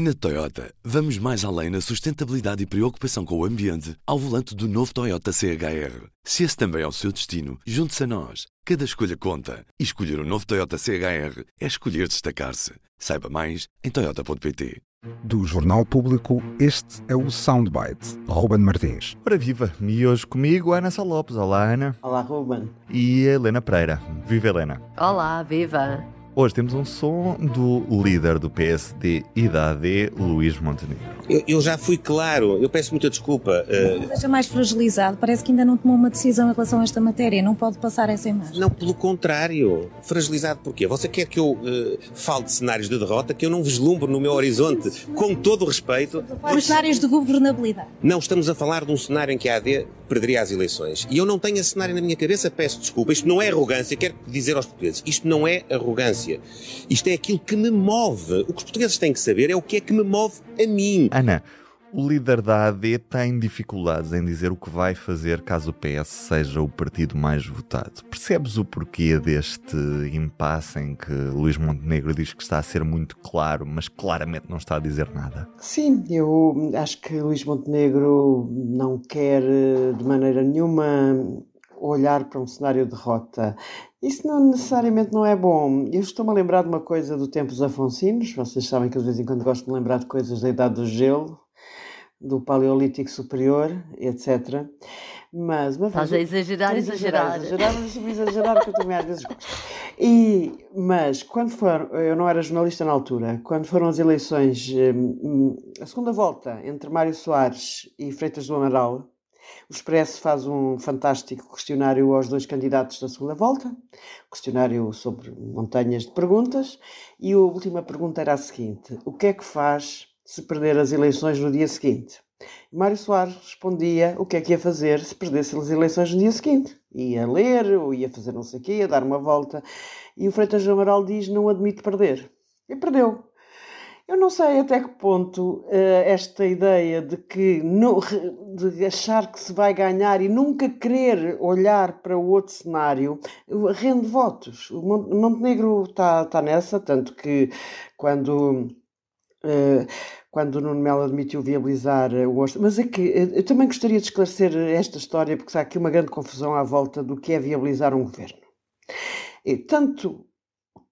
Na Toyota, vamos mais além na sustentabilidade e preocupação com o ambiente ao volante do novo Toyota CHR. Se esse também é o seu destino, junte-se a nós. Cada escolha conta. E escolher o um novo Toyota CHR é escolher destacar-se. Saiba mais em Toyota.pt. Do Jornal Público, este é o Soundbite. Ruben Martins. Ora viva, e hoje comigo Ana Sá Lopes. Olá Ana. Olá Ruben. E a Helena Pereira. Viva Helena. Olá, viva. Hoje temos um som do líder do PSD e da AD, Luís Montenegro. Eu, eu já fui claro, eu peço muita desculpa. Uh... Seja mais fragilizado, parece que ainda não tomou uma decisão em relação a esta matéria, não pode passar essa imagem. Não, pelo contrário. Fragilizado porquê? Você quer que eu uh, fale de cenários de derrota que eu não vislumbro no meu horizonte, com todo o respeito? Os cenários de governabilidade. Não, estamos a falar de um cenário em que a AD perderia as eleições. E eu não tenho esse cenário na minha cabeça, peço desculpa. Isto não é arrogância, quero dizer aos portugueses, isto não é arrogância. Isto é aquilo que me move. O que os portugueses têm que saber é o que é que me move a mim. Ana, o líder da AD tem dificuldades em dizer o que vai fazer caso o PS seja o partido mais votado. Percebes o porquê deste impasse em que Luís Montenegro diz que está a ser muito claro, mas claramente não está a dizer nada? Sim, eu acho que Luís Montenegro não quer de maneira nenhuma olhar para um cenário de derrota. Isso não necessariamente não é bom. Eu estou-me a lembrar de uma coisa do tempo dos Afonsinos. Vocês sabem que eu de vez em quando gosto de lembrar de coisas da Idade do Gelo, do Paleolítico Superior, etc. Mas uma Estás a exagerar, exagerar. Exagerar, mas eu exagerar porque eu também às vezes gosto. E, mas quando foram, eu não era jornalista na altura, quando foram as eleições, hum, a segunda volta entre Mário Soares e Freitas do Amaral, o Expresso faz um fantástico questionário aos dois candidatos da segunda volta, questionário sobre montanhas de perguntas, e a última pergunta era a seguinte: o que é que faz se perder as eleições no dia seguinte? Mário Soares respondia o que é que ia fazer se perdesse as eleições no dia seguinte. Ia ler, ou ia fazer não sei o quê, ia dar uma volta. E o Freitas Amaral diz: não admite perder. E perdeu. Eu não sei até que ponto uh, esta ideia de que no, de achar que se vai ganhar e nunca querer olhar para o outro cenário rende votos. O Montenegro está tá nessa, tanto que quando. Uh, quando o Nuno Melo admitiu viabilizar o orçamento. Mas é que eu também gostaria de esclarecer esta história, porque há aqui uma grande confusão à volta do que é viabilizar um governo. E tanto,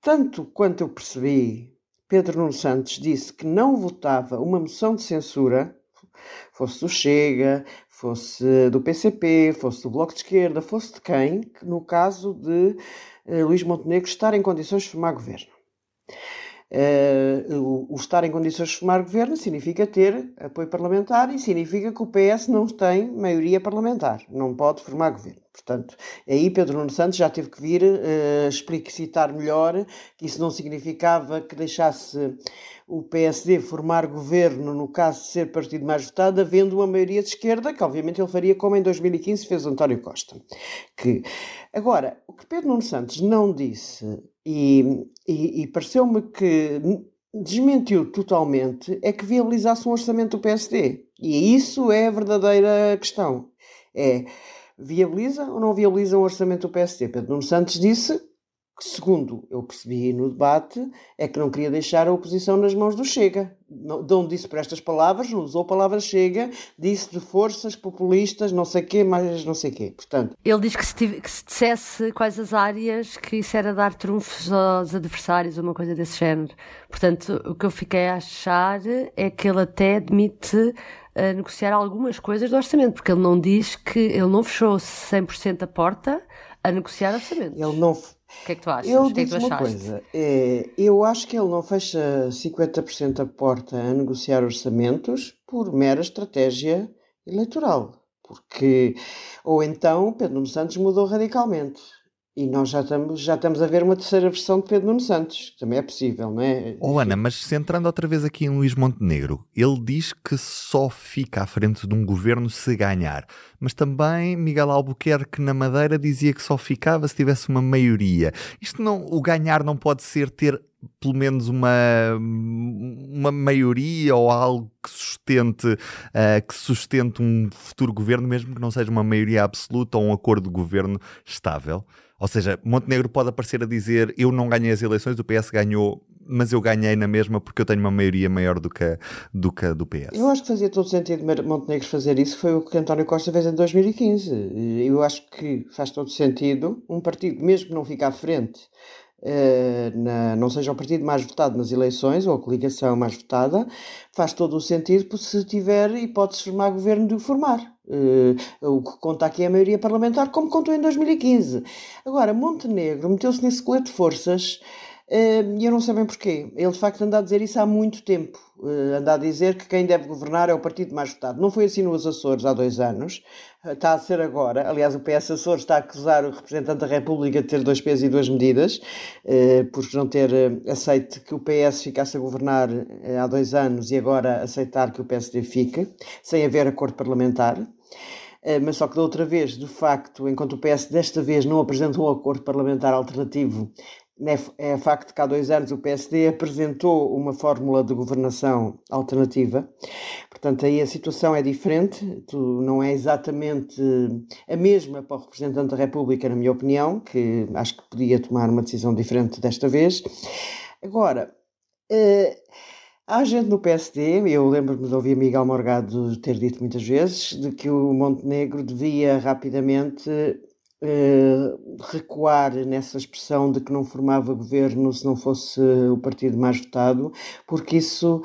tanto quanto eu percebi, Pedro Nuno Santos disse que não votava uma moção de censura, fosse do Chega, fosse do PCP, fosse do Bloco de Esquerda, fosse de quem, no caso de Luís Montenegro estar em condições de formar governo. Uh, o, o, estar em condições de formar governo significa ter apoio parlamentar e significa que o PS não tem maioria parlamentar, não pode formar governo. Portanto, aí Pedro Nuno Santos já teve que vir uh, explicitar melhor que isso não significava que deixasse o PSD formar governo, no caso de ser partido mais votado, havendo uma maioria de esquerda, que obviamente ele faria como em 2015 fez António Costa. Que... Agora, o que Pedro Nuno Santos não disse, e, e, e pareceu-me que desmentiu totalmente, é que viabilizasse um orçamento do PSD. E isso é a verdadeira questão. É viabiliza ou não viabiliza um orçamento do PSD? Pedro Nuno Santos disse que, segundo eu percebi no debate, é que não queria deixar a oposição nas mãos do Chega. Não, não disse por estas palavras, não usou a palavra Chega, disse de forças populistas, não sei quê, mais não sei quê. Portanto, Ele diz que se, tive, que se dissesse quais as áreas, que isso era dar trunfos aos adversários, uma coisa desse género. Portanto, o que eu fiquei a achar é que ele até admite a negociar algumas coisas do orçamento, porque ele não diz que ele não fechou 100% a porta a negociar orçamento. Ele não. O que é que tu achas? Eu o que é que tu uma coisa, é, eu acho que ele não fecha 50% a porta a negociar orçamentos por mera estratégia eleitoral. Porque, ou então, Pedro Nuno Santos mudou radicalmente. E nós já estamos, já estamos a ver uma terceira versão de Pedro Nuno Santos. Também é possível, não é? Oh, Ana, mas centrando outra vez aqui em Luís Montenegro, ele diz que só fica à frente de um governo se ganhar. Mas também Miguel Albuquerque na Madeira dizia que só ficava se tivesse uma maioria. Isto não, o ganhar não pode ser ter pelo menos uma, uma maioria ou algo que sustente, uh, que sustente um futuro governo, mesmo que não seja uma maioria absoluta ou um acordo de governo estável? Ou seja, Montenegro pode aparecer a dizer eu não ganhei as eleições, o PS ganhou, mas eu ganhei na mesma porque eu tenho uma maioria maior do que, do que do PS. Eu acho que fazia todo sentido Montenegro fazer isso, foi o que António Costa fez em 2015. Eu acho que faz todo sentido um partido, mesmo que não fique à frente, na, não seja o partido mais votado nas eleições ou a coligação mais votada, faz todo o sentido se tiver hipótese de formar governo de o formar. Uh, o que conta aqui é a maioria parlamentar, como contou em 2015. Agora, Montenegro meteu-se nesse colete de forças e eu não sei bem porquê. Ele de facto anda a dizer isso há muito tempo. Uh, anda a dizer que quem deve governar é o partido mais votado. Não foi assim nos Açores há dois anos. Uh, está a ser agora. Aliás, o PS Açores está a acusar o representante da República de ter dois pesos e duas medidas, uh, por não ter aceito que o PS ficasse a governar há dois anos e agora aceitar que o PSD fique, sem haver acordo parlamentar mas só que da outra vez, de facto, enquanto o PS desta vez não apresentou um acordo parlamentar alternativo, é, é facto que há dois anos o PSD apresentou uma fórmula de governação alternativa, portanto aí a situação é diferente, não é exatamente a mesma para o representante da República, na minha opinião, que acho que podia tomar uma decisão diferente desta vez. Agora, uh, há gente no PSD, eu lembro-me de ouvir Miguel Morgado ter dito muitas vezes, de que o Montenegro devia rapidamente eh, recuar nessa expressão de que não formava governo se não fosse o partido mais votado, porque isso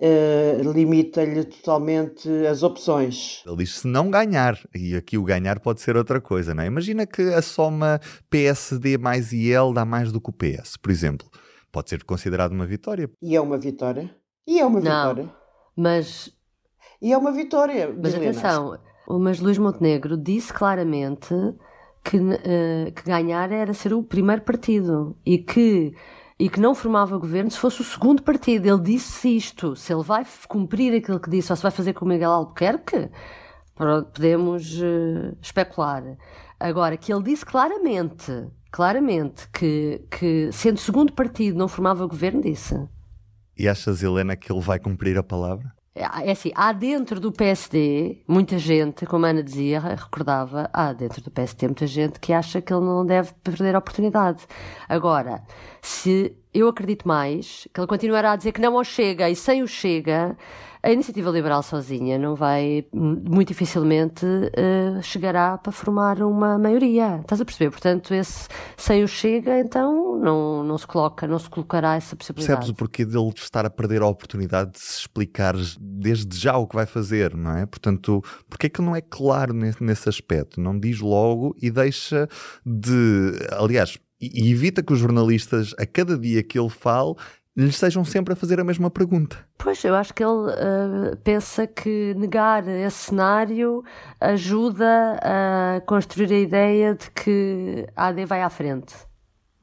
uh, limita-lhe totalmente as opções. Ele diz se não ganhar, e aqui o ganhar pode ser outra coisa, não é? Imagina que a soma PSD mais IL dá mais do que o PS, por exemplo. Pode ser considerado uma vitória. E é uma vitória. E é uma não, vitória. Mas. E é uma vitória. Mas atenção, mas Luís Montenegro disse claramente que, uh, que ganhar era ser o primeiro partido e que e que não formava governo se fosse o segundo partido. Ele disse isto. Se ele vai cumprir aquilo que disse ou se vai fazer com o Miguel Albuquerque, podemos uh, especular. Agora, que ele disse claramente, claramente, que, que sendo segundo partido não formava governo, disse. E achas, Helena, que ele vai cumprir a palavra? É, assim, há dentro do PSD muita gente, como a Ana dizia, recordava, há dentro do PSD muita gente que acha que ele não deve perder a oportunidade. Agora, se eu acredito mais que ele continuará a dizer que não ao Chega e sem o Chega, a iniciativa liberal sozinha não vai, muito dificilmente, uh, chegará para formar uma maioria. Estás a perceber? Portanto, esse sem o Chega, então, não, não se coloca, não se colocará essa possibilidade. Percebes o porquê dele estar a perder a oportunidade de se explicar desde já o que vai fazer, não é? Portanto, porquê é que não é claro nesse, nesse aspecto? Não diz logo e deixa de. Aliás, e evita que os jornalistas, a cada dia que ele fale, lhes estejam sempre a fazer a mesma pergunta. Pois, eu acho que ele uh, pensa que negar esse cenário ajuda a construir a ideia de que a AD vai à frente.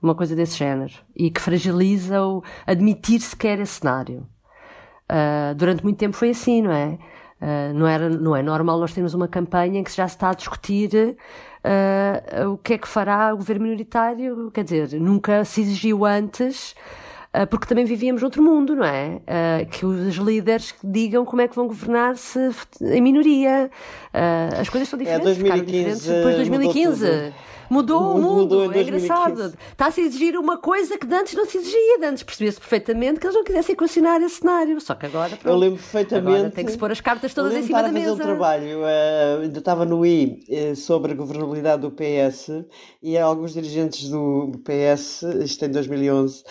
Uma coisa desse género. E que fragiliza o admitir sequer esse cenário. Uh, durante muito tempo foi assim, não é? Uh, não, era, não é normal nós termos uma campanha em que já se está a discutir o que é que fará o governo minoritário. Quer dizer, nunca se exigiu antes porque também vivíamos outro mundo, não é? Uh, que os líderes digam como é que vão governar se em minoria. Uh, as coisas são diferentes, é, 2015, diferentes depois de 2015. Mudou, mudou o mundo, mudou é engraçado. Está-se a exigir uma coisa que antes não se exigia. Antes percebia-se perfeitamente que eles não quisessem equacionar esse cenário. Só que agora. Pronto, eu lembro perfeitamente. Agora tem que se pôr as cartas todas em cima da mesa. um trabalho, uh, ainda estava no I uh, sobre a governabilidade do PS e alguns dirigentes do PS, isto em 2011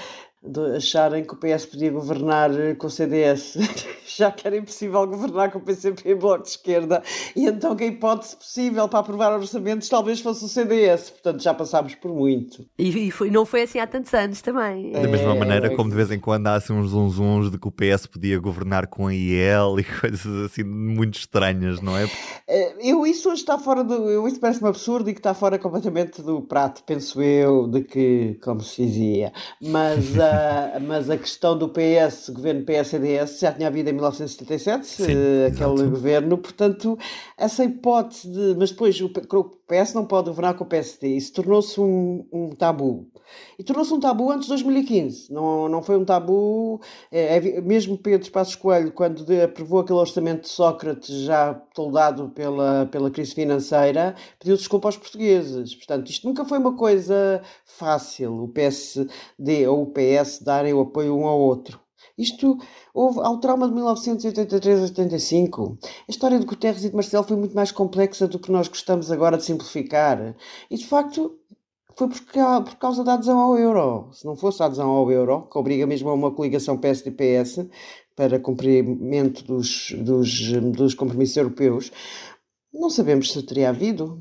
de acharem que o PS podia governar com o CDS, já que era impossível governar com o PCP e Bloco de Esquerda, e então que a hipótese possível para aprovar orçamentos talvez fosse o CDS, portanto já passámos por muito. E, e foi, não foi assim há tantos anos também. Da mesma é, maneira é, como de vez em quando há assim uns zunzuns de que o PS podia governar com a IEL e coisas assim muito estranhas, não é? é? Eu, isso hoje está fora do. Eu, isso parece-me absurdo e que está fora completamente do prato, penso eu, de que, como se dizia. Mas. Uh, mas a questão do PS, governo PS-CDS, já tinha havido em 1977, Sim, uh, aquele exato. governo, portanto, essa hipótese de. Mas depois o PS não pode governar com o PSD. Isso tornou-se um, um, tabu. E tornou-se um tabu antes de 2015. Não, não foi um tabu. É, é, mesmo Pedro Passos Coelho, quando de, aprovou aquele orçamento de Sócrates, já toldado pela, pela crise financeira, pediu desculpa aos portugueses. Portanto, isto nunca foi uma coisa fácil, o PSD ou o PS darem o apoio um ao outro. Isto houve ao trauma de 1983-85. A história de Guterres e de Marcelo foi muito mais complexa do que nós gostamos agora de simplificar. E de facto foi por, por causa da adesão ao euro. Se não fosse a adesão ao euro, que obriga mesmo a uma coligação PSD-PS para cumprimento dos, dos, dos compromissos europeus, não sabemos se teria havido,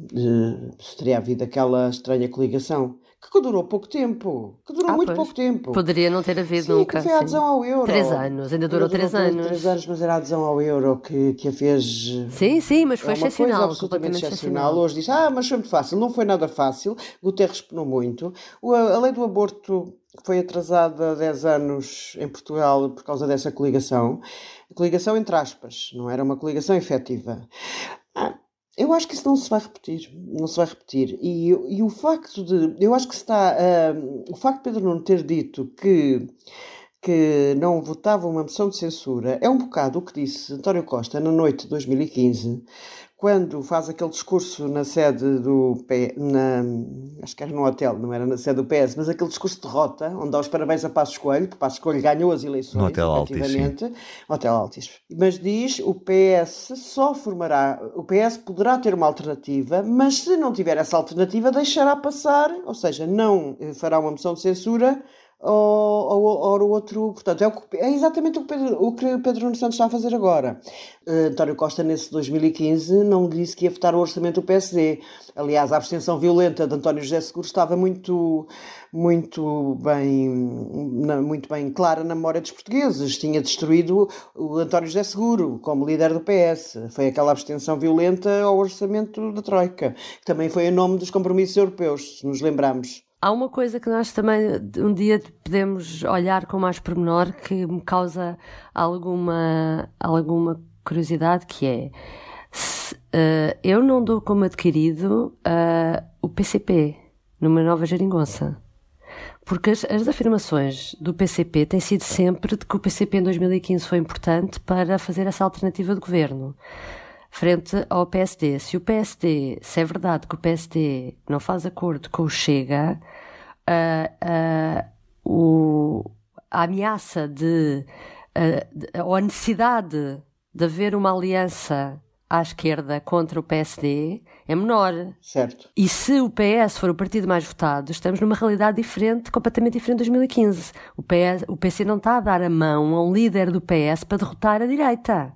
se teria havido aquela estranha coligação que durou pouco tempo, que durou ah, muito pois. pouco tempo. Poderia não ter havido sim, nunca. Que foi a adesão ao euro. Três anos, ainda durou, durou três anos. Três anos, mas era a adesão ao euro que, que a fez. Sim, sim, mas foi é uma excepcional. Coisa absolutamente excepcional. Hoje diz, ah, mas foi muito fácil. Não foi nada fácil. Guterres penou muito. A lei do aborto foi atrasada 10 anos em Portugal por causa dessa coligação. Coligação entre aspas, não era uma coligação efetiva. Ah, eu acho que isso não se vai repetir, não se vai repetir. E, e o facto de, eu acho que está, uh, o facto de Pedro Nuno ter dito que que não votava uma moção de censura é um bocado o que disse António Costa na noite de 2015, quando faz aquele discurso na sede do PS, acho que era no hotel, não era na sede do PS, mas aquele discurso de derrota, onde dá os parabéns a Passos Coelho, porque Passos Coelho ganhou as eleições, no Hotel Altis, Hotel Altis. Mas diz, o PS só formará, o PS poderá ter uma alternativa, mas se não tiver essa alternativa, deixará passar, ou seja, não fará uma moção de censura, ou, ou, ou o outro. Portanto, é, o, é exatamente o que, Pedro, o que Pedro Nuno Santos está a fazer agora. Uh, António Costa, nesse 2015, não disse que ia votar o orçamento do PSD. Aliás, a abstenção violenta de António José Seguro estava muito, muito, bem, muito bem clara na memória dos portugueses. Tinha destruído o António José Seguro como líder do PS. Foi aquela abstenção violenta ao orçamento da Troika, que também foi em nome dos compromissos europeus, se nos lembramos. Há uma coisa que nós também um dia podemos olhar com mais pormenor que me causa alguma, alguma curiosidade, que é se, uh, eu não dou como adquirido uh, o PCP numa nova geringonça. Porque as, as, afirmações do PCP têm sido sempre de que o PCP em 2015 foi importante para fazer essa alternativa de governo frente ao PSD. Se o PSD, se é verdade que o PSD não faz acordo com o Chega, uh, uh, o, a ameaça de, uh, de, ou a necessidade de haver uma aliança à esquerda contra o PSD é menor. Certo. E se o PS for o partido mais votado, estamos numa realidade diferente, completamente diferente de 2015. O, PS, o PC não está a dar a mão a um líder do PS para derrotar a direita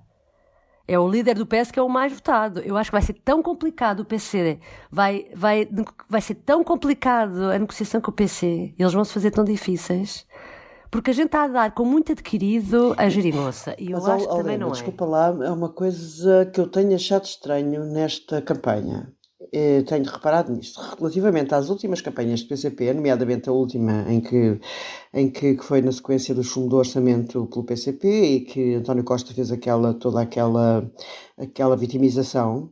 é o líder do PS que é o mais votado. Eu acho que vai ser tão complicado o PC, vai, vai, vai ser tão complicado a negociação com o PC, eles vão se fazer tão difíceis. Porque a gente está a dar com muito adquirido a geringonça. E eu Mas, acho que também não é. Desculpa lá, é uma coisa que eu tenho achado estranho nesta campanha. Eh, tenho reparado nisto. Relativamente às últimas campanhas do PCP, nomeadamente a última em que, em que, que foi na sequência do chumbo do orçamento pelo PCP e que António Costa fez aquela, toda aquela, aquela vitimização,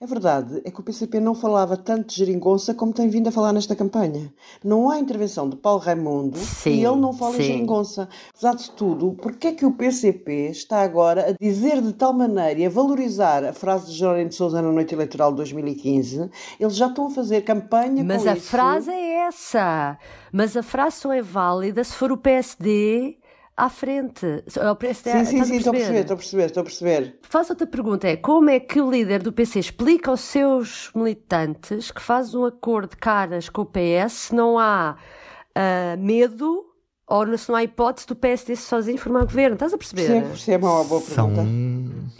a verdade é que o PCP não falava tanto de geringonça como tem vindo a falar nesta campanha. Não há intervenção de Paulo Raimundo sim, e ele não fala sim. em geringonça. Apesar de tudo, porquê é que o PCP está agora a dizer de tal maneira e a valorizar a frase de Jerónimo de Sousa na noite eleitoral de 2015? Eles já estão a fazer campanha Mas com a frase é essa. Mas a frase só é válida se for o PSD à frente. O PSD, sim, sim, sim, estou a perceber, estou a perceber, estou a perceber. Faço outra pergunta, é como é que o líder do PC explica aos seus militantes que faz um acordo de caras com o PS se não há uh, medo ou se não há hipótese do PSD sozinho formar governo? Estás a perceber? Sim, percebo, é uma boa pergunta. São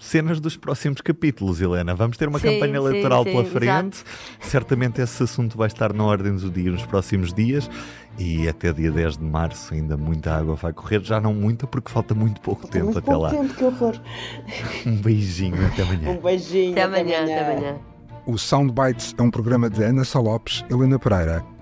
cenas dos próximos capítulos, Helena. Vamos ter uma sim, campanha eleitoral sim, sim, pela frente. Exato. Certamente esse assunto vai estar na ordem do dia nos próximos dias e até dia 10 de março ainda muita água vai correr. Já não muita, porque falta muito pouco falta tempo muito até pouco lá. Tempo, que horror. Um beijinho, até amanhã. Um beijinho. Até amanhã, até amanhã. Até amanhã. O Soundbites é um programa de Ana Salopes, Helena Pereira